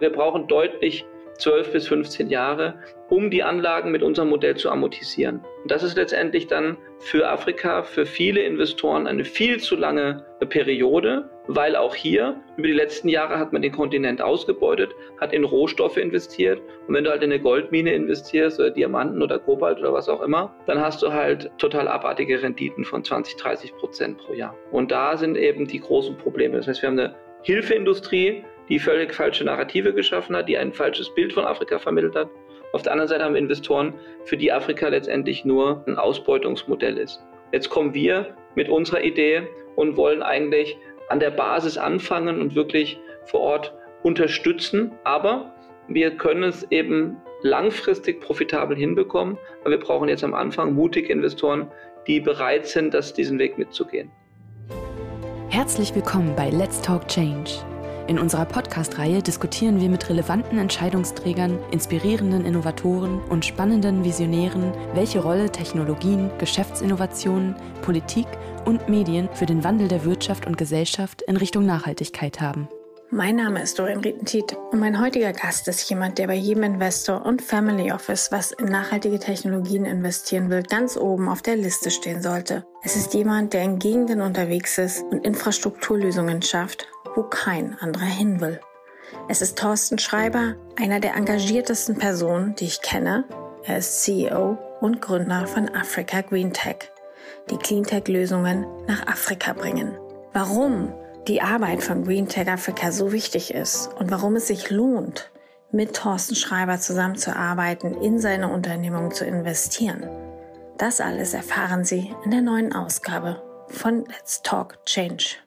Wir brauchen deutlich 12 bis 15 Jahre, um die Anlagen mit unserem Modell zu amortisieren. Und das ist letztendlich dann für Afrika, für viele Investoren eine viel zu lange Periode, weil auch hier über die letzten Jahre hat man den Kontinent ausgebeutet, hat in Rohstoffe investiert und wenn du halt in eine Goldmine investierst oder Diamanten oder Kobalt oder was auch immer, dann hast du halt total abartige Renditen von 20, 30 Prozent pro Jahr. Und da sind eben die großen Probleme. Das heißt, wir haben eine Hilfeindustrie, die völlig falsche Narrative geschaffen hat, die ein falsches Bild von Afrika vermittelt hat. Auf der anderen Seite haben wir Investoren, für die Afrika letztendlich nur ein Ausbeutungsmodell ist. Jetzt kommen wir mit unserer Idee und wollen eigentlich an der Basis anfangen und wirklich vor Ort unterstützen. Aber wir können es eben langfristig profitabel hinbekommen. Aber wir brauchen jetzt am Anfang mutige Investoren, die bereit sind, das, diesen Weg mitzugehen. Herzlich willkommen bei Let's Talk Change in unserer Podcast-Reihe diskutieren wir mit relevanten Entscheidungsträgern, inspirierenden Innovatoren und spannenden Visionären, welche Rolle Technologien, Geschäftsinnovationen, Politik und Medien für den Wandel der Wirtschaft und Gesellschaft in Richtung Nachhaltigkeit haben. Mein Name ist Dorian Rietentiet und mein heutiger Gast ist jemand, der bei jedem Investor und Family Office, was in nachhaltige Technologien investieren will, ganz oben auf der Liste stehen sollte. Es ist jemand, der in Gegenden unterwegs ist und Infrastrukturlösungen schafft, wo kein anderer hin will. Es ist Thorsten Schreiber, einer der engagiertesten Personen, die ich kenne. Er ist CEO und Gründer von Africa Green Tech, die Cleantech-Lösungen nach Afrika bringen. Warum die Arbeit von Green Tech Africa so wichtig ist und warum es sich lohnt, mit Thorsten Schreiber zusammenzuarbeiten, in seine Unternehmung zu investieren. Das alles erfahren Sie in der neuen Ausgabe von Let's Talk Change.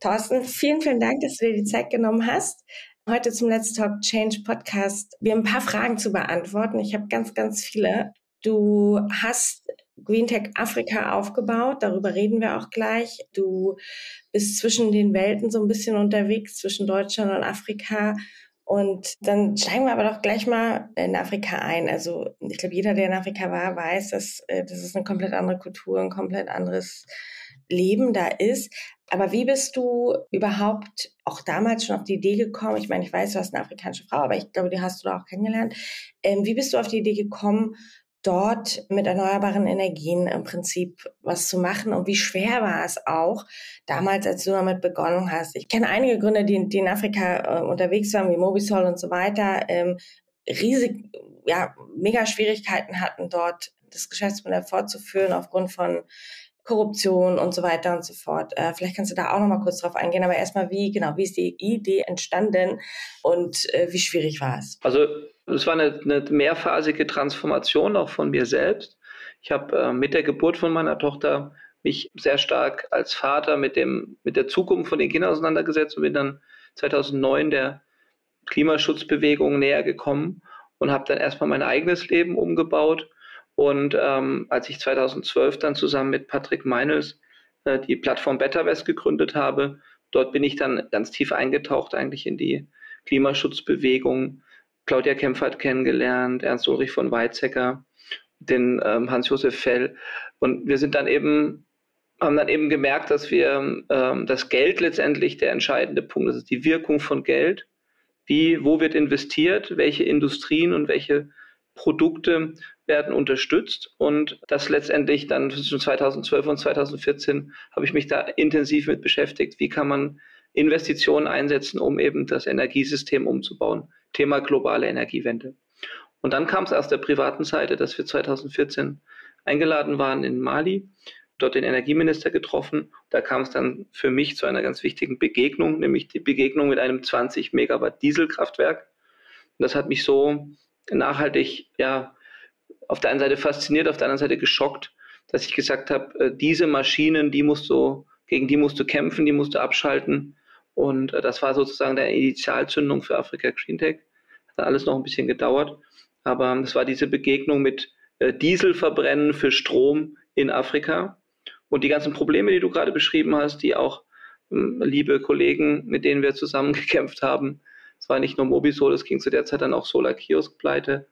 Thorsten, vielen, vielen Dank, dass du dir die Zeit genommen hast. Heute zum Let's Talk Change Podcast. Wir ein paar Fragen zu beantworten. Ich habe ganz, ganz viele. Du hast Green Tech Afrika aufgebaut, darüber reden wir auch gleich. Du bist zwischen den Welten so ein bisschen unterwegs, zwischen Deutschland und Afrika. Und dann steigen wir aber doch gleich mal in Afrika ein. Also ich glaube, jeder, der in Afrika war, weiß, dass äh, das ist eine komplett andere Kultur, ein komplett anderes Leben da ist. Aber wie bist du überhaupt auch damals schon auf die Idee gekommen? Ich meine, ich weiß, du hast eine afrikanische Frau, aber ich glaube, die hast du da auch kennengelernt. Ähm, wie bist du auf die Idee gekommen, dort mit erneuerbaren Energien im Prinzip was zu machen und wie schwer war es auch damals, als du damit begonnen hast. Ich kenne einige Gründer, die, die in Afrika äh, unterwegs waren, wie Mobisol und so weiter, ähm, riesig, ja, mega Schwierigkeiten hatten dort das Geschäftsmodell fortzuführen aufgrund von Korruption und so weiter und so fort. Äh, vielleicht kannst du da auch noch mal kurz drauf eingehen, aber erstmal wie genau, wie ist die Idee entstanden und äh, wie schwierig war es? Also es war eine, eine mehrphasige Transformation auch von mir selbst. Ich habe äh, mit der Geburt von meiner Tochter mich sehr stark als Vater mit dem mit der Zukunft von den Kindern auseinandergesetzt und bin dann 2009 der Klimaschutzbewegung näher gekommen und habe dann erstmal mein eigenes Leben umgebaut und ähm, als ich 2012 dann zusammen mit Patrick Meinels äh, die Plattform BetterWest gegründet habe, dort bin ich dann ganz tief eingetaucht eigentlich in die Klimaschutzbewegung. Claudia Kempfert kennengelernt, Ernst Ulrich von Weizsäcker, den ähm, Hans-Josef Fell. Und wir sind dann eben, haben dann eben gemerkt, dass wir ähm, das Geld letztendlich der entscheidende Punkt, ist die Wirkung von Geld. Wie, wo wird investiert, welche Industrien und welche Produkte werden unterstützt und das letztendlich dann zwischen 2012 und 2014 habe ich mich da intensiv mit beschäftigt. Wie kann man Investitionen einsetzen, um eben das Energiesystem umzubauen? Thema globale Energiewende. Und dann kam es aus der privaten Seite, dass wir 2014 eingeladen waren in Mali, dort den Energieminister getroffen. Da kam es dann für mich zu einer ganz wichtigen Begegnung, nämlich die Begegnung mit einem 20 Megawatt Dieselkraftwerk. Und das hat mich so nachhaltig ja auf der einen Seite fasziniert, auf der anderen Seite geschockt, dass ich gesagt habe, äh, diese Maschinen, die musst du, gegen die musst du kämpfen, die musst du abschalten. Und äh, das war sozusagen der Initialzündung für Afrika Green Tech. Hat alles noch ein bisschen gedauert. Aber es war diese Begegnung mit äh, Dieselverbrennen für Strom in Afrika. Und die ganzen Probleme, die du gerade beschrieben hast, die auch ähm, liebe Kollegen, mit denen wir zusammen gekämpft haben, es war nicht nur Mobisol, es ging zu der Zeit dann auch Solar Kiosk pleite.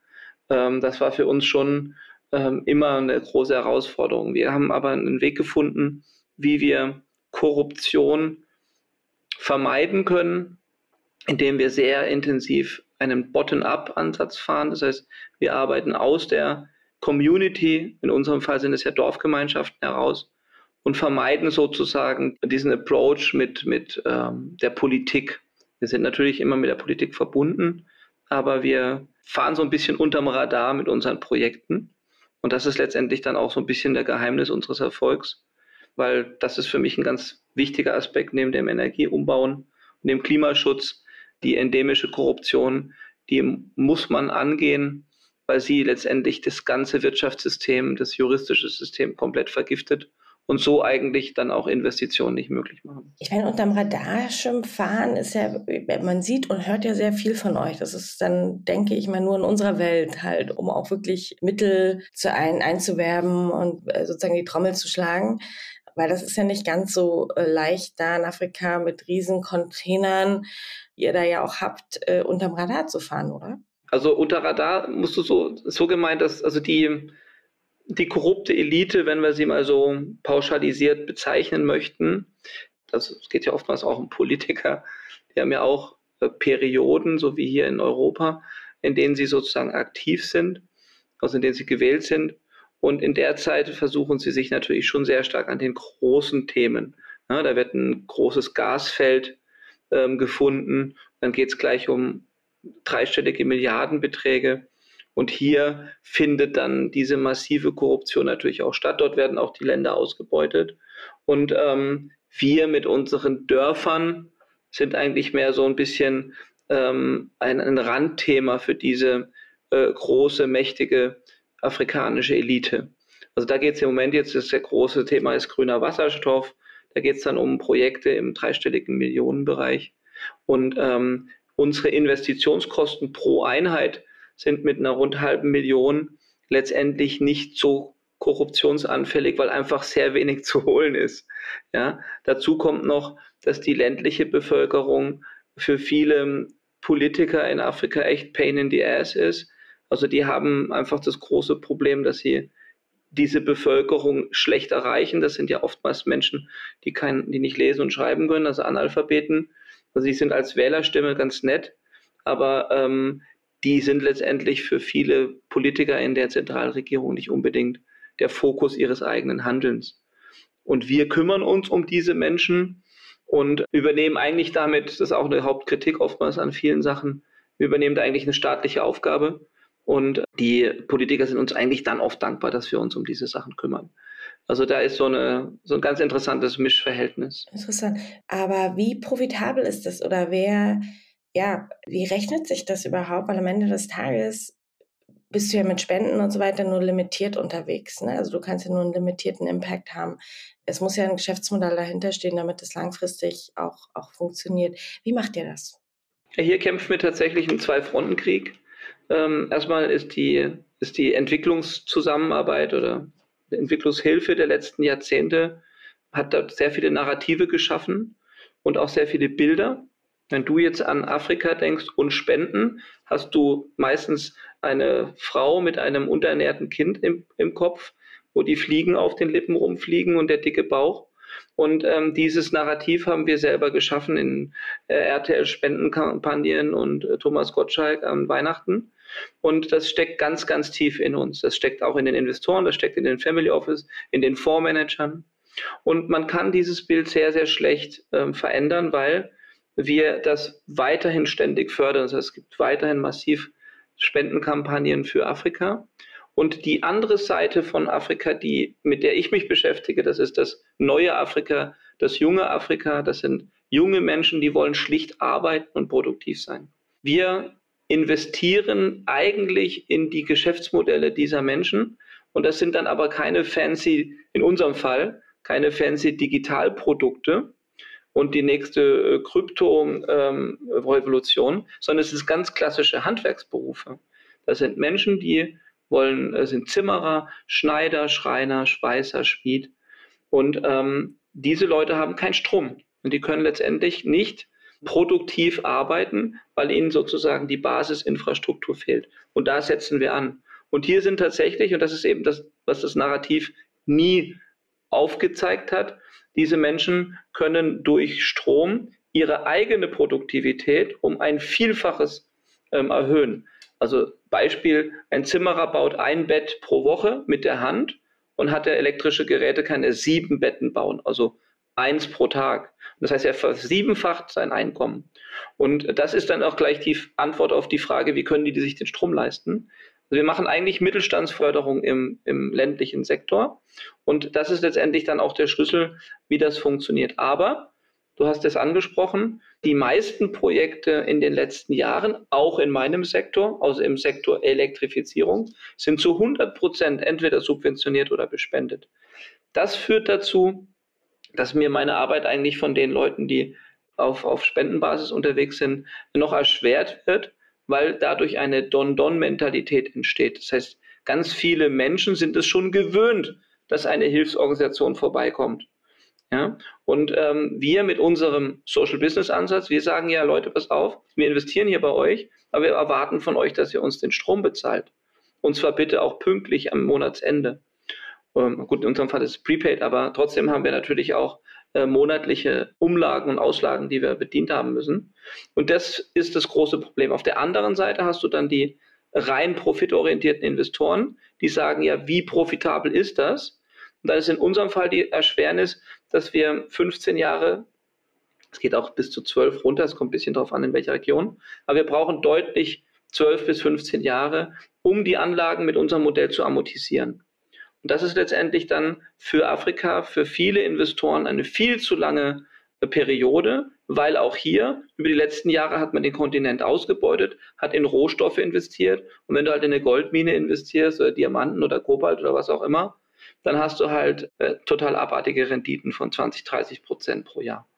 Ähm, das war für uns schon ähm, immer eine große Herausforderung. Wir haben aber einen Weg gefunden, wie wir Korruption vermeiden können, indem wir sehr intensiv einen Bottom-up-Ansatz fahren. Das heißt, wir arbeiten aus der Community, in unserem Fall sind es ja Dorfgemeinschaften heraus, und vermeiden sozusagen diesen Approach mit, mit ähm, der Politik. Wir sind natürlich immer mit der Politik verbunden, aber wir fahren so ein bisschen unterm Radar mit unseren Projekten. Und das ist letztendlich dann auch so ein bisschen der Geheimnis unseres Erfolgs, weil das ist für mich ein ganz wichtiger Aspekt neben dem Energieumbauen und dem Klimaschutz. Die endemische Korruption, die muss man angehen, weil sie letztendlich das ganze Wirtschaftssystem, das juristische System komplett vergiftet und so eigentlich dann auch Investitionen nicht möglich machen. Ich meine, unterm Radarschirm fahren ist ja, man sieht und hört ja sehr viel von euch. Das ist dann, denke ich mal, nur in unserer Welt halt, um auch wirklich Mittel zu ein, einzuwerben und äh, sozusagen die Trommel zu schlagen. Weil das ist ja nicht ganz so äh, leicht, da in Afrika mit riesen Containern, die ihr da ja auch habt, äh, unterm Radar zu fahren, oder? Also unter Radar musst du so, so gemeint, dass also die die korrupte Elite, wenn wir sie mal so pauschalisiert bezeichnen möchten, das geht ja oftmals auch um Politiker, die haben ja auch äh, Perioden, so wie hier in Europa, in denen sie sozusagen aktiv sind, also in denen sie gewählt sind. Und in der Zeit versuchen sie sich natürlich schon sehr stark an den großen Themen. Ja, da wird ein großes Gasfeld ähm, gefunden, dann geht es gleich um dreistellige Milliardenbeträge. Und hier findet dann diese massive Korruption natürlich auch statt. Dort werden auch die Länder ausgebeutet. Und ähm, wir mit unseren Dörfern sind eigentlich mehr so ein bisschen ähm, ein, ein Randthema für diese äh, große, mächtige afrikanische Elite. Also da geht es im Moment jetzt, das sehr große Thema ist grüner Wasserstoff. Da geht es dann um Projekte im dreistelligen Millionenbereich. Und ähm, unsere Investitionskosten pro Einheit sind mit einer rund halben Million letztendlich nicht so korruptionsanfällig, weil einfach sehr wenig zu holen ist. Ja, dazu kommt noch, dass die ländliche Bevölkerung für viele Politiker in Afrika echt Pain in the Ass ist. Also die haben einfach das große Problem, dass sie diese Bevölkerung schlecht erreichen. Das sind ja oftmals Menschen, die, kein, die nicht lesen und schreiben können, also Analphabeten. Also die sind als Wählerstimme ganz nett, aber ähm, die sind letztendlich für viele Politiker in der Zentralregierung nicht unbedingt der Fokus ihres eigenen Handelns. Und wir kümmern uns um diese Menschen und übernehmen eigentlich damit, das ist auch eine Hauptkritik oftmals an vielen Sachen, wir übernehmen da eigentlich eine staatliche Aufgabe und die Politiker sind uns eigentlich dann oft dankbar, dass wir uns um diese Sachen kümmern. Also da ist so, eine, so ein ganz interessantes Mischverhältnis. Interessant. Aber wie profitabel ist das oder wer ja, wie rechnet sich das überhaupt? Weil am Ende des Tages bist du ja mit Spenden und so weiter nur limitiert unterwegs. Ne? Also du kannst ja nur einen limitierten Impact haben. Es muss ja ein Geschäftsmodell dahinter stehen, damit es langfristig auch, auch funktioniert. Wie macht ihr das? Hier kämpfen wir tatsächlich einen Zwei-Fronten-Krieg. Ähm, erstmal ist die, ist die Entwicklungszusammenarbeit oder Entwicklungshilfe der letzten Jahrzehnte hat dort sehr viele Narrative geschaffen und auch sehr viele Bilder. Wenn du jetzt an Afrika denkst und Spenden, hast du meistens eine Frau mit einem unterernährten Kind im, im Kopf, wo die Fliegen auf den Lippen rumfliegen und der dicke Bauch. Und ähm, dieses Narrativ haben wir selber geschaffen in äh, RTL-Spendenkampagnen und äh, Thomas Gottschalk an Weihnachten. Und das steckt ganz, ganz tief in uns. Das steckt auch in den Investoren, das steckt in den Family Office, in den Fondsmanagern. Und man kann dieses Bild sehr, sehr schlecht ähm, verändern, weil wir das weiterhin ständig fördern. Das heißt, es gibt weiterhin massiv Spendenkampagnen für Afrika. Und die andere Seite von Afrika, die, mit der ich mich beschäftige, das ist das neue Afrika, das junge Afrika. Das sind junge Menschen, die wollen schlicht arbeiten und produktiv sein. Wir investieren eigentlich in die Geschäftsmodelle dieser Menschen. Und das sind dann aber keine fancy, in unserem Fall, keine fancy Digitalprodukte, und die nächste äh, Krypto-Revolution, ähm, sondern es ist ganz klassische Handwerksberufe. Das sind Menschen, die wollen, äh, sind Zimmerer, Schneider, Schreiner, Schweißer, Schmied. Und ähm, diese Leute haben keinen Strom. Und die können letztendlich nicht produktiv arbeiten, weil ihnen sozusagen die Basisinfrastruktur fehlt. Und da setzen wir an. Und hier sind tatsächlich, und das ist eben das, was das Narrativ nie aufgezeigt hat, diese Menschen können durch Strom ihre eigene Produktivität um ein Vielfaches ähm, erhöhen. Also Beispiel, ein Zimmerer baut ein Bett pro Woche mit der Hand und hat er elektrische Geräte, kann er sieben Betten bauen, also eins pro Tag. Das heißt, er versiebenfacht sein Einkommen. Und das ist dann auch gleich die Antwort auf die Frage, wie können die sich den Strom leisten? Also wir machen eigentlich Mittelstandsförderung im, im ländlichen Sektor. Und das ist letztendlich dann auch der Schlüssel, wie das funktioniert. Aber Du hast es angesprochen, die meisten Projekte in den letzten Jahren, auch in meinem Sektor, also im Sektor Elektrifizierung, sind zu 100 Prozent entweder subventioniert oder bespendet. Das führt dazu, dass mir meine Arbeit eigentlich von den Leuten, die auf, auf Spendenbasis unterwegs sind, noch erschwert wird, weil dadurch eine Don-Don-Mentalität entsteht. Das heißt, ganz viele Menschen sind es schon gewöhnt, dass eine Hilfsorganisation vorbeikommt. Ja? Und ähm, wir mit unserem Social Business Ansatz, wir sagen ja, Leute, pass auf, wir investieren hier bei euch, aber wir erwarten von euch, dass ihr uns den Strom bezahlt. Und zwar bitte auch pünktlich am Monatsende. Ähm, gut, in unserem Fall ist es prepaid, aber trotzdem haben wir natürlich auch äh, monatliche Umlagen und Auslagen, die wir bedient haben müssen. Und das ist das große Problem. Auf der anderen Seite hast du dann die rein profitorientierten Investoren, die sagen ja, wie profitabel ist das? Und da ist in unserem Fall die Erschwernis, dass wir 15 Jahre, es geht auch bis zu 12 runter, es kommt ein bisschen darauf an, in welcher Region, aber wir brauchen deutlich 12 bis 15 Jahre, um die Anlagen mit unserem Modell zu amortisieren. Und das ist letztendlich dann für Afrika, für viele Investoren eine viel zu lange Periode, weil auch hier über die letzten Jahre hat man den Kontinent ausgebeutet, hat in Rohstoffe investiert und wenn du halt in eine Goldmine investierst oder Diamanten oder Kobalt oder was auch immer, dann hast du halt äh, total abartige Renditen von 20, 30 Prozent pro Jahr.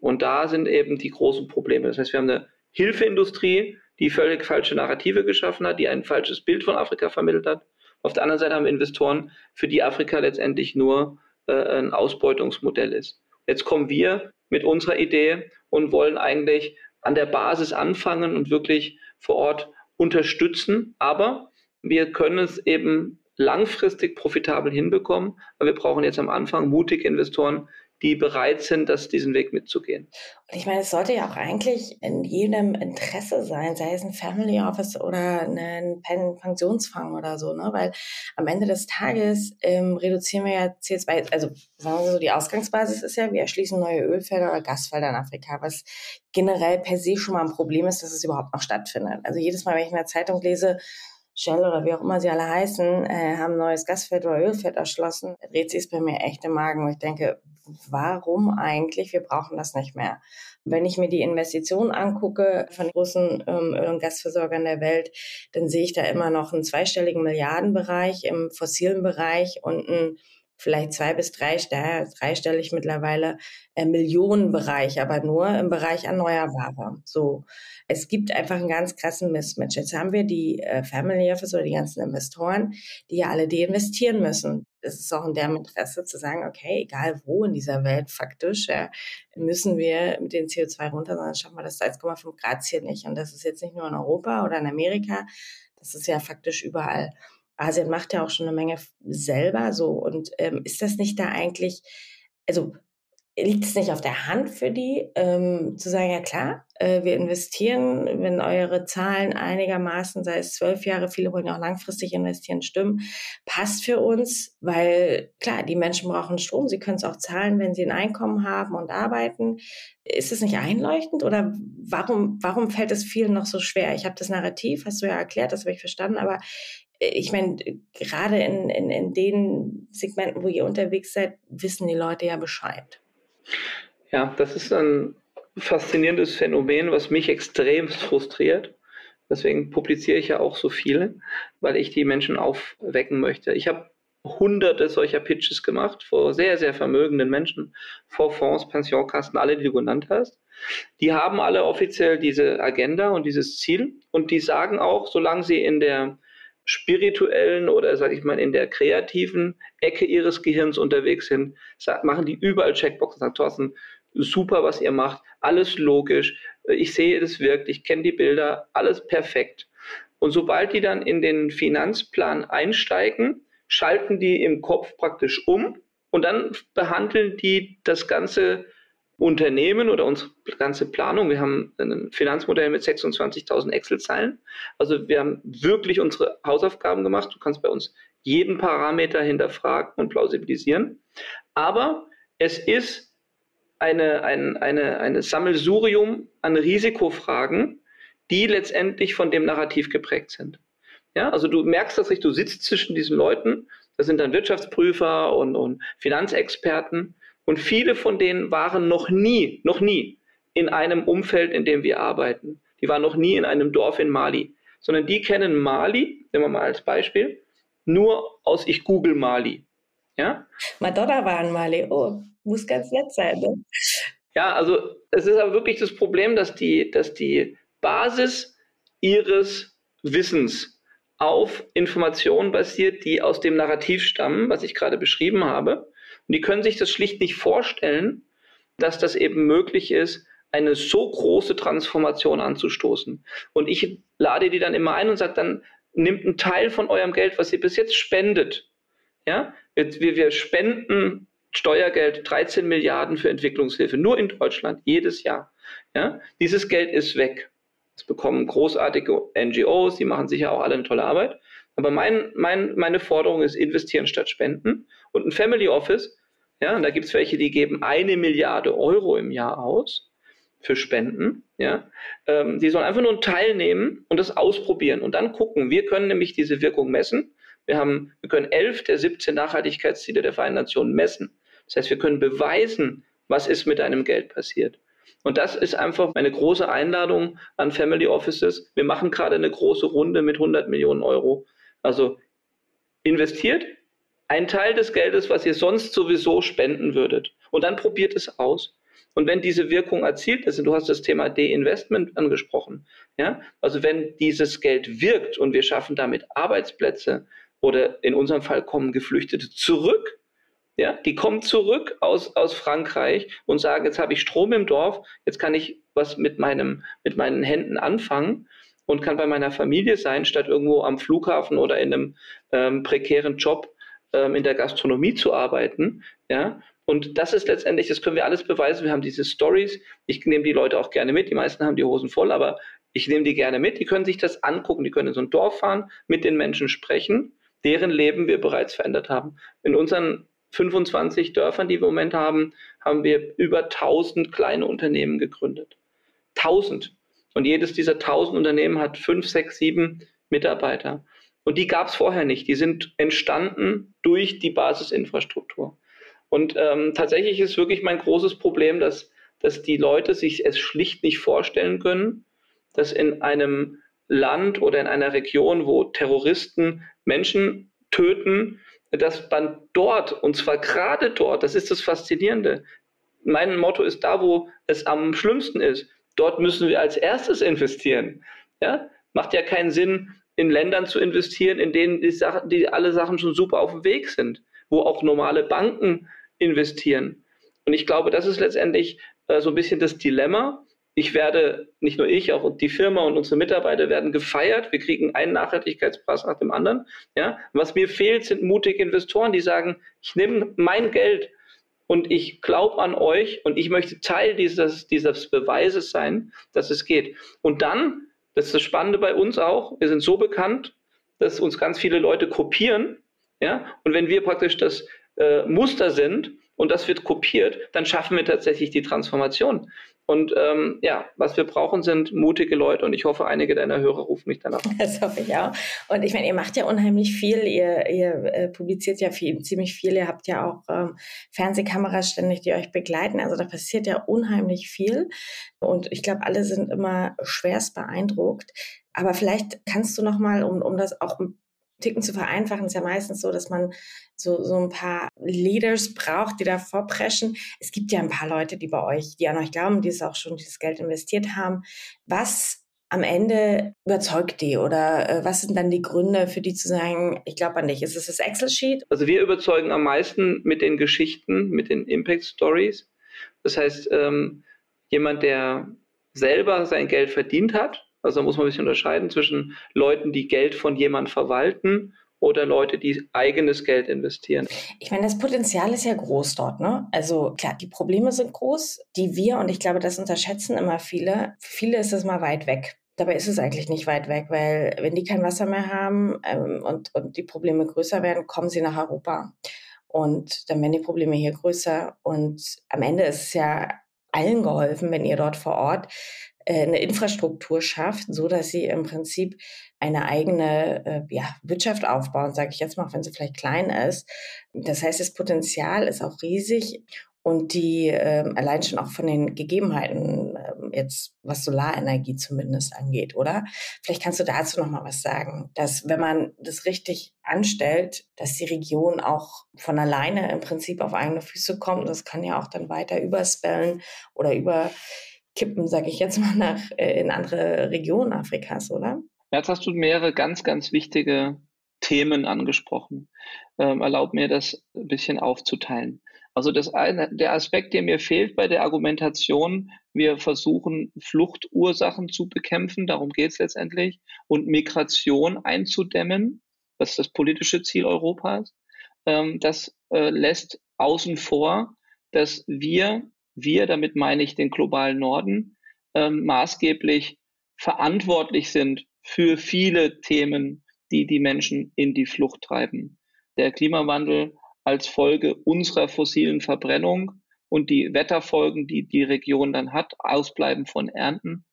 Und da sind eben die großen Probleme. Das heißt, wir haben eine Hilfeindustrie, die völlig falsche Narrative geschaffen hat, die ein falsches Bild von Afrika vermittelt hat. Auf der anderen Seite haben wir Investoren, für die Afrika letztendlich nur äh, ein Ausbeutungsmodell ist. Jetzt kommen wir mit unserer Idee und wollen eigentlich an der Basis anfangen und wirklich vor Ort unterstützen. Aber wir können es eben langfristig profitabel hinbekommen. Aber wir brauchen jetzt am Anfang mutige Investoren, die bereit sind, das, diesen Weg mitzugehen. Und ich meine, es sollte ja auch eigentlich in jedem Interesse sein, sei es ein Family Office oder ein Pensionsfonds oder so, ne? Weil am Ende des Tages ähm, reduzieren wir ja CO2, also sagen wir so, die Ausgangsbasis ist ja, wir erschließen neue Ölfelder oder Gasfelder in Afrika, was generell per se schon mal ein Problem ist, dass es überhaupt noch stattfindet. Also jedes Mal, wenn ich in der Zeitung lese, Shell oder wie auch immer sie alle heißen, äh, haben neues Gasfeld oder Ölfeld erschlossen, dreht sich bei mir echt im Magen, ich denke, warum eigentlich? Wir brauchen das nicht mehr. Wenn ich mir die Investitionen angucke von großen ähm, Öl- und Gasversorgern der Welt, dann sehe ich da immer noch einen zweistelligen Milliardenbereich im fossilen Bereich und einen vielleicht zwei bis drei, dreistellig mittlerweile äh, Millionenbereich, aber nur im Bereich Erneuerbare. So, es gibt einfach einen ganz krassen Mismatch. Jetzt haben wir die äh, Family Office oder die ganzen Investoren, die ja alle deinvestieren müssen. Es ist auch in deren Interesse zu sagen, okay, egal wo in dieser Welt faktisch, ja, müssen wir mit den CO2 runter, sondern schaffen wir das 1,5 Grad hier nicht. Und das ist jetzt nicht nur in Europa oder in Amerika, das ist ja faktisch überall. Asien macht ja auch schon eine Menge selber so. Und ähm, ist das nicht da eigentlich, also liegt es nicht auf der Hand für die, ähm, zu sagen, ja klar, äh, wir investieren, wenn eure Zahlen einigermaßen, sei es zwölf Jahre, viele wollen ja auch langfristig investieren, stimmen, passt für uns, weil klar, die Menschen brauchen Strom, sie können es auch zahlen, wenn sie ein Einkommen haben und arbeiten. Ist es nicht einleuchtend oder warum, warum fällt es vielen noch so schwer? Ich habe das Narrativ, hast du ja erklärt, das habe ich verstanden, aber ich meine, gerade in, in, in den Segmenten, wo ihr unterwegs seid, wissen die Leute ja Bescheid. Ja, das ist ein faszinierendes Phänomen, was mich extrem frustriert. Deswegen publiziere ich ja auch so viel, weil ich die Menschen aufwecken möchte. Ich habe hunderte solcher Pitches gemacht vor sehr, sehr vermögenden Menschen, vor Fonds, Pensionkassen, alle, die du genannt hast. Die haben alle offiziell diese Agenda und dieses Ziel und die sagen auch, solange sie in der spirituellen oder sage ich mal in der kreativen Ecke ihres Gehirns unterwegs sind, machen die überall Checkboxen, sagen Thorsten, super, was ihr macht, alles logisch, ich sehe, es wirkt, ich kenne die Bilder, alles perfekt. Und sobald die dann in den Finanzplan einsteigen, schalten die im Kopf praktisch um und dann behandeln die das ganze Unternehmen oder unsere ganze Planung. Wir haben ein Finanzmodell mit 26.000 Excel-Zeilen. Also wir haben wirklich unsere Hausaufgaben gemacht. Du kannst bei uns jeden Parameter hinterfragen und plausibilisieren. Aber es ist eine, ein, eine, eine Sammelsurium an Risikofragen, die letztendlich von dem Narrativ geprägt sind. Ja, also du merkst das nicht, du sitzt zwischen diesen Leuten, das sind dann Wirtschaftsprüfer und, und Finanzexperten und viele von denen waren noch nie, noch nie in einem Umfeld, in dem wir arbeiten. Die waren noch nie in einem Dorf in Mali, sondern die kennen Mali, nehmen wir mal als Beispiel, nur aus ich google Mali. Ja? Madonna war in Mali. Oh, muss ganz nett sein. Ne? Ja, also es ist aber wirklich das Problem, dass die, dass die Basis ihres Wissens auf Informationen basiert, die aus dem Narrativ stammen, was ich gerade beschrieben habe. Und die können sich das schlicht nicht vorstellen, dass das eben möglich ist, eine so große Transformation anzustoßen. Und ich lade die dann immer ein und sage dann, nimmt einen Teil von eurem Geld, was ihr bis jetzt spendet. Ja, wir, wir spenden Steuergeld 13 Milliarden für Entwicklungshilfe, nur in Deutschland, jedes Jahr. Ja, dieses Geld ist weg. Es bekommen großartige NGOs, die machen sicher auch alle eine tolle Arbeit. Aber mein, mein, meine Forderung ist investieren statt spenden. Und ein Family Office, ja, da gibt es welche, die geben eine Milliarde Euro im Jahr aus für Spenden. Ja, ähm, die sollen einfach nur einen Teil nehmen und das ausprobieren und dann gucken. Wir können nämlich diese Wirkung messen. Wir, haben, wir können elf der 17 Nachhaltigkeitsziele der Vereinten Nationen messen. Das heißt, wir können beweisen, was ist mit deinem Geld passiert. Und das ist einfach eine große Einladung an Family Offices. Wir machen gerade eine große Runde mit 100 Millionen Euro. Also investiert einen Teil des Geldes, was ihr sonst sowieso spenden würdet. Und dann probiert es aus. Und wenn diese Wirkung erzielt ist, und du hast das Thema De-Investment angesprochen, ja, also wenn dieses Geld wirkt und wir schaffen damit Arbeitsplätze oder in unserem Fall kommen Geflüchtete zurück, ja, die kommen zurück aus, aus Frankreich und sagen, jetzt habe ich Strom im Dorf, jetzt kann ich was mit, meinem, mit meinen Händen anfangen und kann bei meiner Familie sein, statt irgendwo am Flughafen oder in einem ähm, prekären Job ähm, in der Gastronomie zu arbeiten. Ja? Und das ist letztendlich, das können wir alles beweisen. Wir haben diese Stories. Ich nehme die Leute auch gerne mit. Die meisten haben die Hosen voll, aber ich nehme die gerne mit. Die können sich das angucken. Die können in so ein Dorf fahren, mit den Menschen sprechen, deren Leben wir bereits verändert haben. In unseren 25 Dörfern, die wir im Moment haben, haben wir über 1000 kleine Unternehmen gegründet. 1000. Und jedes dieser 1000 Unternehmen hat 5, 6, 7 Mitarbeiter. Und die gab es vorher nicht. Die sind entstanden durch die Basisinfrastruktur. Und ähm, tatsächlich ist wirklich mein großes Problem, dass, dass die Leute sich es schlicht nicht vorstellen können, dass in einem Land oder in einer Region, wo Terroristen Menschen töten, dass man dort, und zwar gerade dort, das ist das Faszinierende, mein Motto ist da, wo es am schlimmsten ist, dort müssen wir als erstes investieren. Ja? Macht ja keinen Sinn, in Ländern zu investieren, in denen die, Sachen, die alle Sachen schon super auf dem Weg sind, wo auch normale Banken investieren. Und ich glaube, das ist letztendlich äh, so ein bisschen das Dilemma, ich werde, nicht nur ich, auch die Firma und unsere Mitarbeiter werden gefeiert. Wir kriegen einen Nachhaltigkeitspreis nach dem anderen. Ja, was mir fehlt, sind mutige Investoren, die sagen, ich nehme mein Geld und ich glaube an euch und ich möchte Teil dieses, dieses Beweises sein, dass es geht. Und dann, das ist das Spannende bei uns auch, wir sind so bekannt, dass uns ganz viele Leute kopieren. Ja, und wenn wir praktisch das äh, Muster sind und das wird kopiert, dann schaffen wir tatsächlich die Transformation. Und ähm, ja, was wir brauchen, sind mutige Leute und ich hoffe, einige deiner Hörer rufen mich danach. Das hoffe ich auch. Und ich meine, ihr macht ja unheimlich viel, ihr, ihr äh, publiziert ja viel, ziemlich viel, ihr habt ja auch ähm, Fernsehkameras ständig, die euch begleiten. Also da passiert ja unheimlich viel. Und ich glaube, alle sind immer schwerst beeindruckt. Aber vielleicht kannst du noch mal, um, um das auch Ticken zu vereinfachen, ist ja meistens so, dass man so, so ein paar Leaders braucht, die da vorpreschen. Es gibt ja ein paar Leute, die bei euch, die an euch glauben, die es auch schon dieses Geld investiert haben. Was am Ende überzeugt die oder äh, was sind dann die Gründe für die zu sagen, ich glaube an dich? Ist es das Excel-Sheet? Also wir überzeugen am meisten mit den Geschichten, mit den Impact Stories. Das heißt, ähm, jemand, der selber sein Geld verdient hat, also da muss man ein bisschen unterscheiden zwischen Leuten, die Geld von jemand verwalten oder Leute, die eigenes Geld investieren. Ich meine, das Potenzial ist ja groß dort, ne? Also klar, die Probleme sind groß, die wir, und ich glaube, das unterschätzen immer viele, für viele ist es mal weit weg. Dabei ist es eigentlich nicht weit weg, weil wenn die kein Wasser mehr haben ähm, und, und die Probleme größer werden, kommen sie nach Europa. Und dann werden die Probleme hier größer. Und am Ende ist es ja allen geholfen, wenn ihr dort vor Ort eine Infrastruktur schafft, so dass sie im Prinzip eine eigene äh, ja, Wirtschaft aufbauen, sage ich jetzt mal, wenn sie vielleicht klein ist. Das heißt, das Potenzial ist auch riesig und die ähm, allein schon auch von den Gegebenheiten ähm, jetzt was Solarenergie zumindest angeht, oder? Vielleicht kannst du dazu noch mal was sagen, dass wenn man das richtig anstellt, dass die Region auch von alleine im Prinzip auf eigene Füße kommt. Das kann ja auch dann weiter überspellen oder überkippen, sage ich jetzt mal, nach äh, in andere Regionen Afrikas, oder? Jetzt hast du mehrere ganz, ganz wichtige Themen angesprochen. Ähm, erlaub mir, das ein bisschen aufzuteilen. Also das eine, der Aspekt, der mir fehlt bei der Argumentation, wir versuchen Fluchtursachen zu bekämpfen, darum geht es letztendlich, und Migration einzudämmen, das ist das politische Ziel Europas, ähm, das äh, lässt außen vor, dass wir, wir, damit meine ich den globalen Norden, ähm, maßgeblich verantwortlich sind für viele Themen, die die Menschen in die Flucht treiben. Der Klimawandel als Folge unserer fossilen Verbrennung und die Wetterfolgen, die die Region dann hat, Ausbleiben von Ernten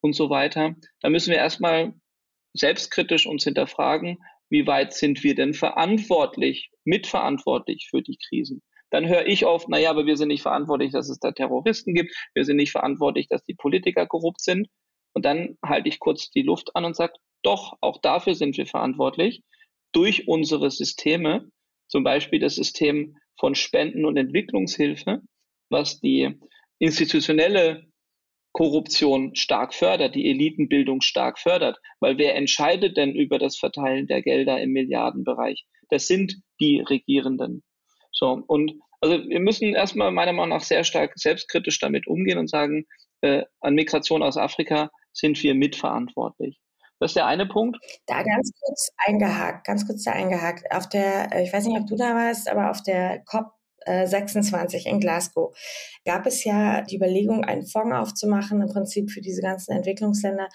und so weiter. Da müssen wir erstmal selbstkritisch uns hinterfragen, wie weit sind wir denn verantwortlich, mitverantwortlich für die Krisen? Dann höre ich oft, naja, aber wir sind nicht verantwortlich, dass es da Terroristen gibt, wir sind nicht verantwortlich, dass die Politiker korrupt sind. Und dann halte ich kurz die Luft an und sage, doch, auch dafür sind wir verantwortlich durch unsere Systeme, zum Beispiel das System von Spenden und Entwicklungshilfe, was die institutionelle Korruption stark fördert, die Elitenbildung stark fördert. Weil wer entscheidet denn über das Verteilen der Gelder im Milliardenbereich? Das sind die Regierenden. So, und also wir müssen erstmal meiner Meinung nach sehr stark selbstkritisch damit umgehen und sagen, äh, an Migration aus Afrika sind wir mitverantwortlich. Das ist der eine Punkt. Da ganz kurz eingehakt, ganz kurz da eingehakt. Auf der, äh, ich weiß nicht, ob du da warst, aber auf der COP 26 äh, in Glasgow gab es ja die Überlegung, einen Fonds aufzumachen, im Prinzip für diese ganzen Entwicklungsländer,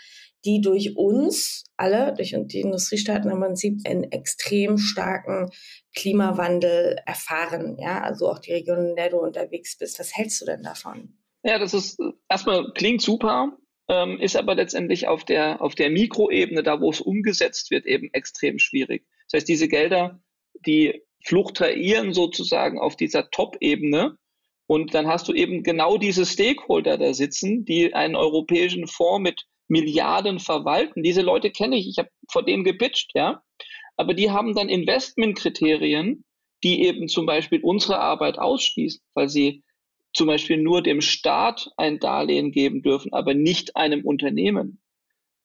die durch uns alle, durch die Industriestaaten im Prinzip einen extrem starken Klimawandel erfahren. Ja, also auch die Region, in der du unterwegs bist. Was hältst du denn davon? Ja, das ist erstmal klingt super ähm, ist aber letztendlich auf der, auf der Mikroebene, da wo es umgesetzt wird, eben extrem schwierig. Das heißt, diese Gelder, die fluktuieren sozusagen auf dieser Top-Ebene und dann hast du eben genau diese Stakeholder da sitzen, die einen europäischen Fonds mit Milliarden verwalten. Diese Leute kenne ich, ich habe vor denen gepitcht, ja. Aber die haben dann Investmentkriterien, die eben zum Beispiel unsere Arbeit ausschließen, weil sie zum Beispiel nur dem Staat ein Darlehen geben dürfen, aber nicht einem Unternehmen.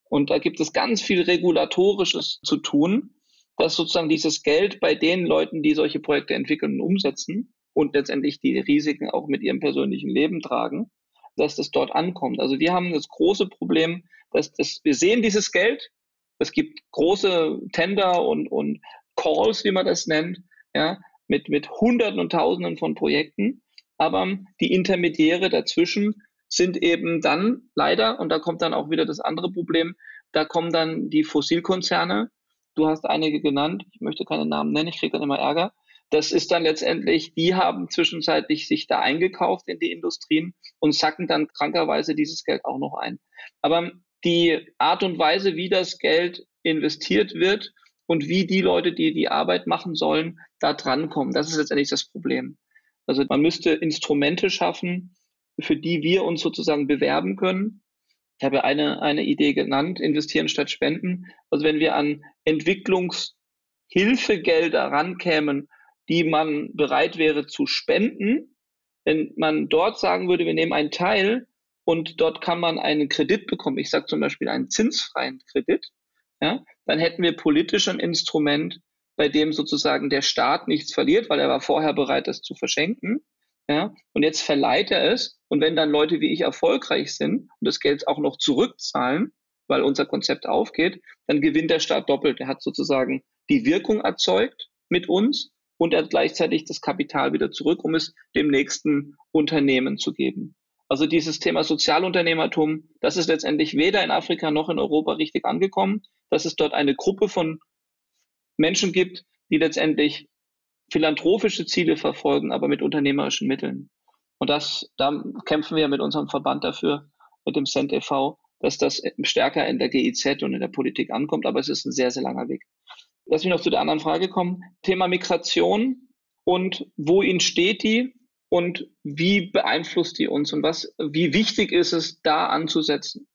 Und da gibt es ganz viel Regulatorisches zu tun, dass sozusagen dieses Geld bei den Leuten, die solche Projekte entwickeln und umsetzen und letztendlich die Risiken auch mit ihrem persönlichen Leben tragen, dass das dort ankommt. Also wir haben das große Problem, dass das, wir sehen dieses Geld, es gibt große Tender und, und Calls, wie man das nennt, ja, mit, mit Hunderten und Tausenden von Projekten aber die Intermediäre dazwischen sind eben dann leider, und da kommt dann auch wieder das andere Problem, da kommen dann die Fossilkonzerne. Du hast einige genannt, ich möchte keine Namen nennen, ich kriege dann immer Ärger. Das ist dann letztendlich, die haben zwischenzeitlich sich da eingekauft in die Industrien und sacken dann krankerweise dieses Geld auch noch ein. Aber die Art und Weise, wie das Geld investiert wird und wie die Leute, die die Arbeit machen sollen, da drankommen, das ist letztendlich das Problem. Also man müsste Instrumente schaffen, für die wir uns sozusagen bewerben können. Ich habe eine, eine Idee genannt, investieren statt spenden. Also wenn wir an Entwicklungshilfegelder rankämen, die man bereit wäre zu spenden, wenn man dort sagen würde, wir nehmen einen Teil und dort kann man einen Kredit bekommen, ich sage zum Beispiel einen zinsfreien Kredit, ja, dann hätten wir politisch ein Instrument, bei dem sozusagen der Staat nichts verliert, weil er war vorher bereit, das zu verschenken. Ja, und jetzt verleiht er es. Und wenn dann Leute wie ich erfolgreich sind und das Geld auch noch zurückzahlen, weil unser Konzept aufgeht, dann gewinnt der Staat doppelt. Er hat sozusagen die Wirkung erzeugt mit uns und er gleichzeitig das Kapital wieder zurück, um es dem nächsten Unternehmen zu geben. Also dieses Thema Sozialunternehmertum, das ist letztendlich weder in Afrika noch in Europa richtig angekommen, dass es dort eine Gruppe von Menschen gibt, die letztendlich philanthropische Ziele verfolgen, aber mit unternehmerischen Mitteln. Und das, da kämpfen wir mit unserem Verband dafür, mit dem CENT e.V., dass das stärker in der GIZ und in der Politik ankommt, aber es ist ein sehr, sehr langer Weg. Lass mich noch zu der anderen Frage kommen. Thema Migration und wohin steht die und wie beeinflusst die uns und was, wie wichtig ist es, da anzusetzen?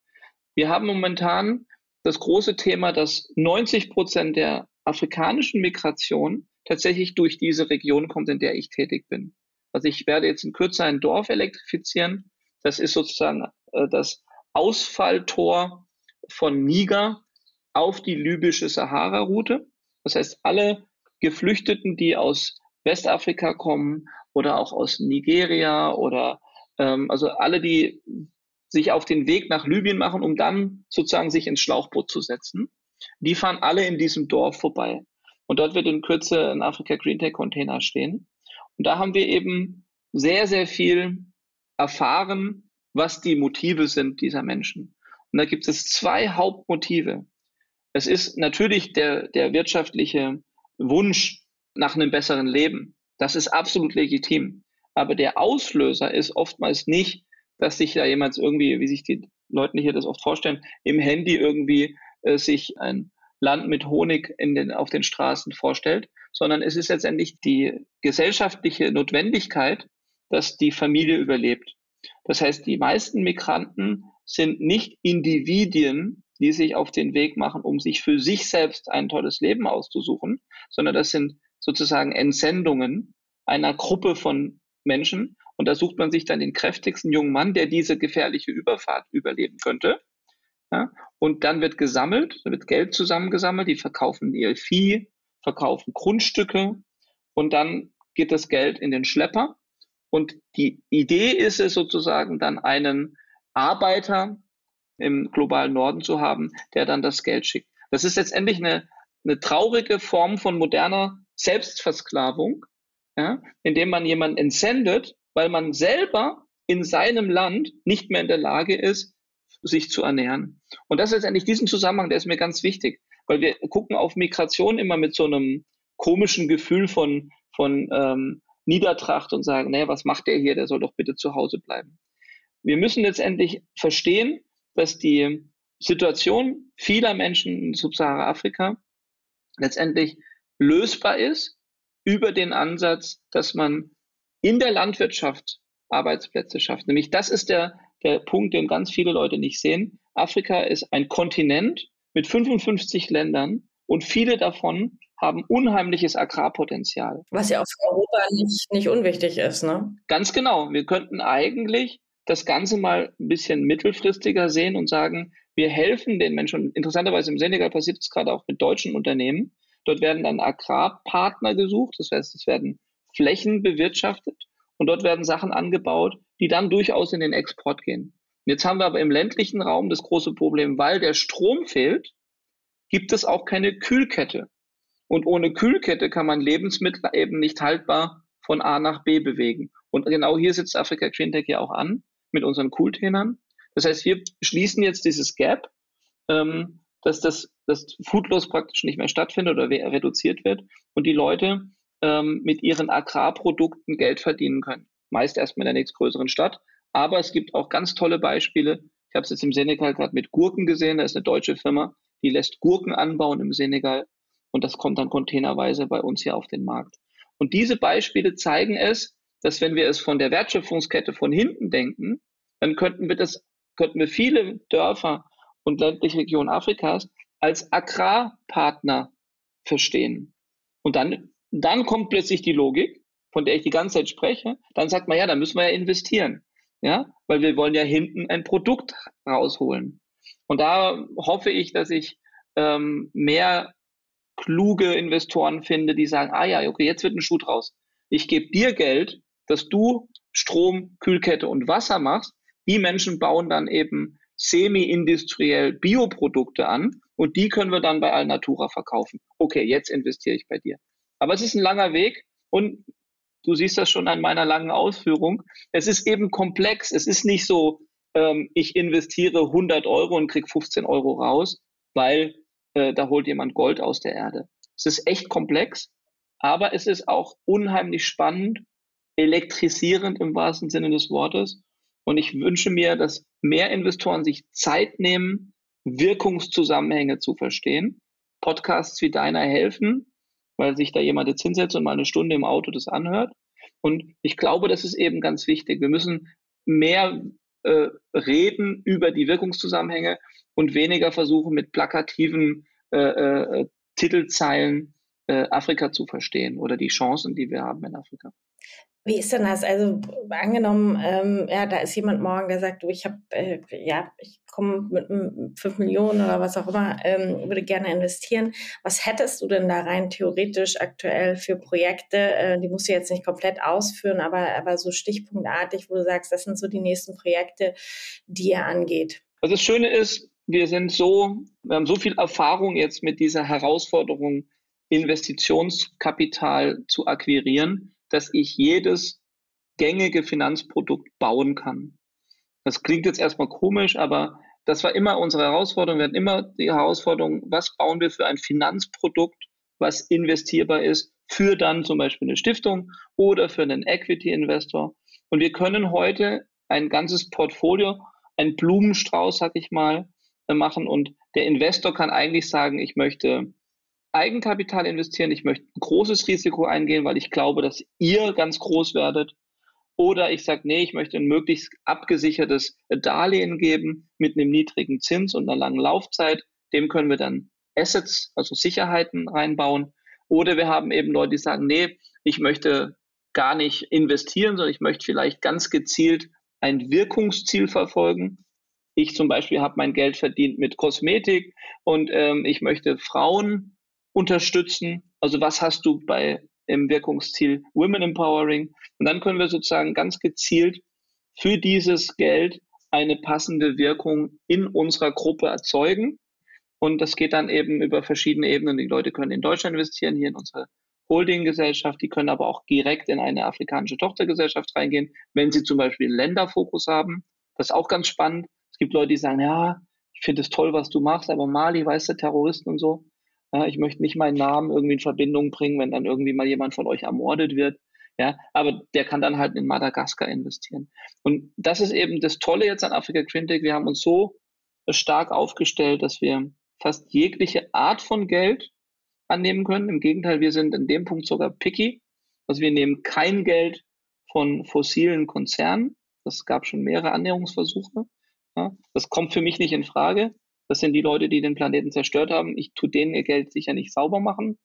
Wir haben momentan das große Thema, dass 90 Prozent der afrikanischen Migration tatsächlich durch diese Region kommt, in der ich tätig bin. Also ich werde jetzt in Kürze ein Dorf elektrifizieren. Das ist sozusagen äh, das Ausfalltor von Niger auf die libysche Sahara-Route. Das heißt, alle Geflüchteten, die aus Westafrika kommen oder auch aus Nigeria oder ähm, also alle, die sich auf den Weg nach Libyen machen, um dann sozusagen sich ins Schlauchboot zu setzen, die fahren alle in diesem Dorf vorbei. Und dort wird in Kürze ein Afrika Green Tech Container stehen. Und da haben wir eben sehr, sehr viel erfahren, was die Motive sind dieser Menschen. Und da gibt es zwei Hauptmotive. Es ist natürlich der, der wirtschaftliche Wunsch nach einem besseren Leben. Das ist absolut legitim. Aber der Auslöser ist oftmals nicht, dass sich da jemand irgendwie, wie sich die Leute hier das oft vorstellen, im Handy irgendwie äh, sich ein Land mit Honig in den, auf den Straßen vorstellt, sondern es ist letztendlich die gesellschaftliche Notwendigkeit, dass die Familie überlebt. Das heißt, die meisten Migranten sind nicht Individuen, die sich auf den Weg machen, um sich für sich selbst ein tolles Leben auszusuchen, sondern das sind sozusagen Entsendungen einer Gruppe von Menschen. Und da sucht man sich dann den kräftigsten jungen Mann, der diese gefährliche Überfahrt überleben könnte. Ja, und dann wird gesammelt, da wird Geld zusammengesammelt, die verkaufen ihr Vieh, verkaufen Grundstücke und dann geht das Geld in den Schlepper. Und die Idee ist es sozusagen dann einen Arbeiter im globalen Norden zu haben, der dann das Geld schickt. Das ist letztendlich eine, eine traurige Form von moderner Selbstversklavung, ja, indem man jemanden entsendet, weil man selber in seinem Land nicht mehr in der Lage ist, sich zu ernähren. Und das ist letztendlich diesen Zusammenhang, der ist mir ganz wichtig, weil wir gucken auf Migration immer mit so einem komischen Gefühl von, von ähm, Niedertracht und sagen, naja, was macht der hier? Der soll doch bitte zu Hause bleiben. Wir müssen letztendlich verstehen, dass die Situation vieler Menschen in Subsahara-Afrika letztendlich lösbar ist über den Ansatz, dass man in der Landwirtschaft Arbeitsplätze schafft. Nämlich das ist der, der Punkt, den ganz viele Leute nicht sehen. Afrika ist ein Kontinent mit 55 Ländern und viele davon haben unheimliches Agrarpotenzial. Was ja auch für Europa nicht, nicht unwichtig ist, ne? Ganz genau. Wir könnten eigentlich das Ganze mal ein bisschen mittelfristiger sehen und sagen, wir helfen den Menschen. interessanterweise im Senegal passiert es gerade auch mit deutschen Unternehmen. Dort werden dann Agrarpartner gesucht. Das heißt, es werden Flächen bewirtschaftet und dort werden Sachen angebaut, die dann durchaus in den Export gehen. Jetzt haben wir aber im ländlichen Raum das große Problem, weil der Strom fehlt, gibt es auch keine Kühlkette. Und ohne Kühlkette kann man Lebensmittel eben nicht haltbar von A nach B bewegen. Und genau hier sitzt Afrika Green Tech ja auch an mit unseren Cooltainern. Das heißt, wir schließen jetzt dieses Gap, ähm, dass das dass Foodloss praktisch nicht mehr stattfindet oder reduziert wird und die Leute ähm, mit ihren Agrarprodukten Geld verdienen können. Meist erstmal in der nächstgrößeren Stadt. Aber es gibt auch ganz tolle Beispiele. Ich habe es jetzt im Senegal gerade mit Gurken gesehen. Da ist eine deutsche Firma, die lässt Gurken anbauen im Senegal und das kommt dann containerweise bei uns hier auf den Markt. Und diese Beispiele zeigen es, dass wenn wir es von der Wertschöpfungskette von hinten denken, dann könnten wir das, könnten wir viele Dörfer und ländliche Regionen Afrikas als Agrarpartner verstehen. Und dann, dann kommt plötzlich die Logik, von der ich die ganze Zeit spreche. Dann sagt man, ja, da müssen wir ja investieren. Ja, weil wir wollen ja hinten ein Produkt rausholen. Und da hoffe ich, dass ich ähm, mehr kluge Investoren finde, die sagen, ah ja, okay, jetzt wird ein Schuh draus. Ich gebe dir Geld, dass du Strom, Kühlkette und Wasser machst. Die Menschen bauen dann eben semi-industriell Bioprodukte an und die können wir dann bei Alnatura verkaufen. Okay, jetzt investiere ich bei dir. Aber es ist ein langer Weg und du siehst das schon an meiner langen Ausführung. Es ist eben komplex. Es ist nicht so, ähm, ich investiere 100 Euro und krieg 15 Euro raus, weil äh, da holt jemand Gold aus der Erde. Es ist echt komplex, aber es ist auch unheimlich spannend, elektrisierend im wahrsten Sinne des Wortes. Und ich wünsche mir, dass mehr Investoren sich Zeit nehmen, Wirkungszusammenhänge zu verstehen. Podcasts wie deiner helfen, weil sich da jemand jetzt hinsetzt und mal eine Stunde im Auto das anhört. Und ich glaube, das ist eben ganz wichtig. Wir müssen mehr äh, reden über die Wirkungszusammenhänge und weniger versuchen, mit plakativen äh, äh, Titelzeilen äh, Afrika zu verstehen oder die Chancen, die wir haben in Afrika. Wie ist denn das? Also angenommen, ähm, ja, da ist jemand morgen, der sagt, du, ich habe, äh, ja, ich komme mit fünf Millionen oder was auch immer, ähm, würde gerne investieren. Was hättest du denn da rein theoretisch aktuell für Projekte? Äh, die musst du jetzt nicht komplett ausführen, aber, aber so stichpunktartig, wo du sagst, das sind so die nächsten Projekte, die ihr angeht. Also das Schöne ist, wir sind so, wir haben so viel Erfahrung jetzt mit dieser Herausforderung, Investitionskapital zu akquirieren dass ich jedes gängige Finanzprodukt bauen kann. Das klingt jetzt erstmal komisch, aber das war immer unsere Herausforderung. Wir hatten immer die Herausforderung, was bauen wir für ein Finanzprodukt, was investierbar ist für dann zum Beispiel eine Stiftung oder für einen Equity-Investor. Und wir können heute ein ganzes Portfolio, ein Blumenstrauß, sag ich mal, machen. Und der Investor kann eigentlich sagen, ich möchte Eigenkapital investieren, ich möchte ein großes Risiko eingehen, weil ich glaube, dass ihr ganz groß werdet. Oder ich sage, nee, ich möchte ein möglichst abgesichertes Darlehen geben mit einem niedrigen Zins und einer langen Laufzeit. Dem können wir dann Assets, also Sicherheiten reinbauen. Oder wir haben eben Leute, die sagen, nee, ich möchte gar nicht investieren, sondern ich möchte vielleicht ganz gezielt ein Wirkungsziel verfolgen. Ich zum Beispiel habe mein Geld verdient mit Kosmetik und ähm, ich möchte Frauen unterstützen. Also was hast du bei im Wirkungsziel Women Empowering? Und dann können wir sozusagen ganz gezielt für dieses Geld eine passende Wirkung in unserer Gruppe erzeugen. Und das geht dann eben über verschiedene Ebenen. Die Leute können in Deutschland investieren, hier in unsere Holdinggesellschaft. Die können aber auch direkt in eine afrikanische Tochtergesellschaft reingehen, wenn sie zum Beispiel Länderfokus haben. Das ist auch ganz spannend. Es gibt Leute, die sagen, ja, ich finde es toll, was du machst, aber Mali, weißt du, Terroristen und so. Ja, ich möchte nicht meinen Namen irgendwie in Verbindung bringen, wenn dann irgendwie mal jemand von euch ermordet wird. Ja, aber der kann dann halt in Madagaskar investieren. Und das ist eben das Tolle jetzt an Afrika Green Wir haben uns so stark aufgestellt, dass wir fast jegliche Art von Geld annehmen können. Im Gegenteil, wir sind in dem Punkt sogar picky. Also wir nehmen kein Geld von fossilen Konzernen. Das gab schon mehrere Annäherungsversuche. Ja, das kommt für mich nicht in Frage. Das sind die Leute, die den Planeten zerstört haben. Ich tue denen ihr Geld sicher nicht sauber machen.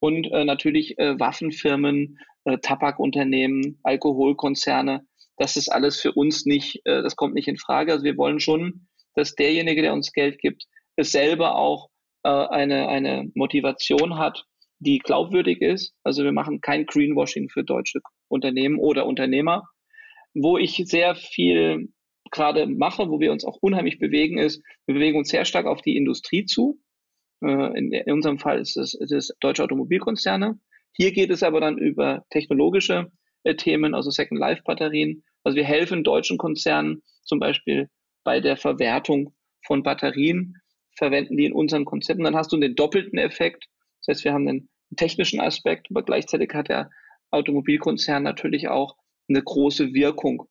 Und äh, natürlich äh, Waffenfirmen, äh, Tabakunternehmen, Alkoholkonzerne. Das ist alles für uns nicht, äh, das kommt nicht in Frage. Also wir wollen schon, dass derjenige, der uns Geld gibt, es selber auch äh, eine, eine Motivation hat, die glaubwürdig ist. Also wir machen kein Greenwashing für deutsche Unternehmen oder Unternehmer. Wo ich sehr viel gerade mache, wo wir uns auch unheimlich bewegen, ist, wir bewegen uns sehr stark auf die Industrie zu. Äh, in, in unserem Fall ist es, ist deutsche Automobilkonzerne. Hier geht es aber dann über technologische äh, Themen, also Second Life Batterien. Also wir helfen deutschen Konzernen zum Beispiel bei der Verwertung von Batterien, verwenden die in unseren Konzepten. Dann hast du den doppelten Effekt. Das heißt, wir haben einen technischen Aspekt, aber gleichzeitig hat der Automobilkonzern natürlich auch eine große Wirkung.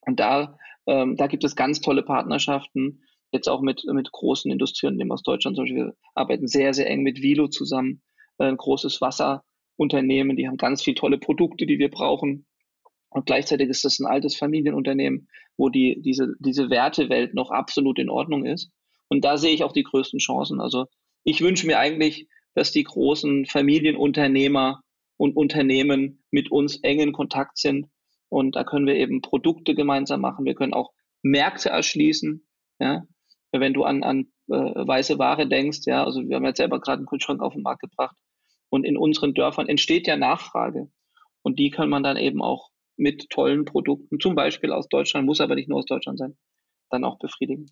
Und da ähm, da gibt es ganz tolle Partnerschaften, jetzt auch mit, mit großen Industrieunternehmen aus Deutschland. Zum Beispiel, wir arbeiten sehr, sehr eng mit Vilo zusammen, äh, ein großes Wasserunternehmen, die haben ganz viele tolle Produkte, die wir brauchen. Und gleichzeitig ist das ein altes Familienunternehmen, wo die, diese, diese Wertewelt noch absolut in Ordnung ist. Und da sehe ich auch die größten Chancen. Also ich wünsche mir eigentlich, dass die großen Familienunternehmer und Unternehmen mit uns eng in Kontakt sind und da können wir eben Produkte gemeinsam machen. Wir können auch Märkte erschließen. Ja? Wenn du an, an äh, weiße Ware denkst, ja, also wir haben jetzt selber gerade einen Kühlschrank auf den Markt gebracht. Und in unseren Dörfern entsteht ja Nachfrage. Und die kann man dann eben auch mit tollen Produkten, zum Beispiel aus Deutschland, muss aber nicht nur aus Deutschland sein, dann auch befriedigen.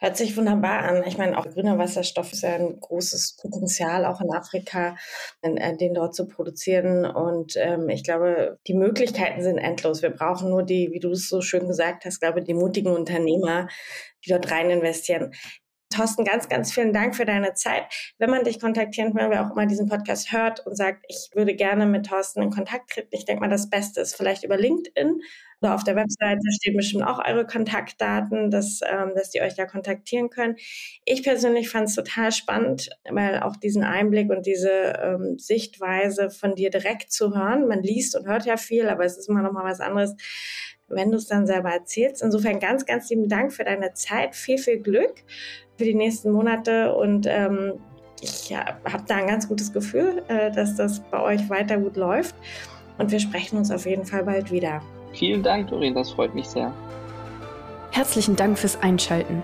Hört sich wunderbar an. Ich meine, auch grüner Wasserstoff ist ja ein großes Potenzial, auch in Afrika, äh, den dort zu produzieren. Und ähm, ich glaube, die Möglichkeiten sind endlos. Wir brauchen nur die, wie du es so schön gesagt hast, glaube die mutigen Unternehmer, die dort rein investieren. Thorsten, ganz, ganz vielen Dank für deine Zeit. Wenn man dich kontaktieren will, wer auch immer diesen Podcast hört und sagt, ich würde gerne mit Thorsten in Kontakt treten, ich denke mal, das Beste ist vielleicht über LinkedIn oder auf der Webseite stehen bestimmt auch eure Kontaktdaten, dass, ähm, dass die euch da kontaktieren können. Ich persönlich fand es total spannend, weil auch diesen Einblick und diese ähm, Sichtweise von dir direkt zu hören. Man liest und hört ja viel, aber es ist immer noch mal was anderes, wenn du es dann selber erzählst. Insofern ganz, ganz lieben Dank für deine Zeit. Viel, viel Glück für die nächsten Monate und ähm, ich ja, habe da ein ganz gutes Gefühl, äh, dass das bei euch weiter gut läuft und wir sprechen uns auf jeden Fall bald wieder. Vielen Dank, Doreen, das freut mich sehr. Herzlichen Dank fürs Einschalten.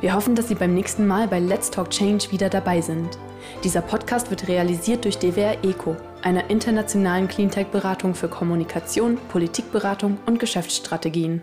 Wir hoffen, dass Sie beim nächsten Mal bei Let's Talk Change wieder dabei sind. Dieser Podcast wird realisiert durch DWR ECO, einer internationalen Cleantech-Beratung für Kommunikation, Politikberatung und Geschäftsstrategien.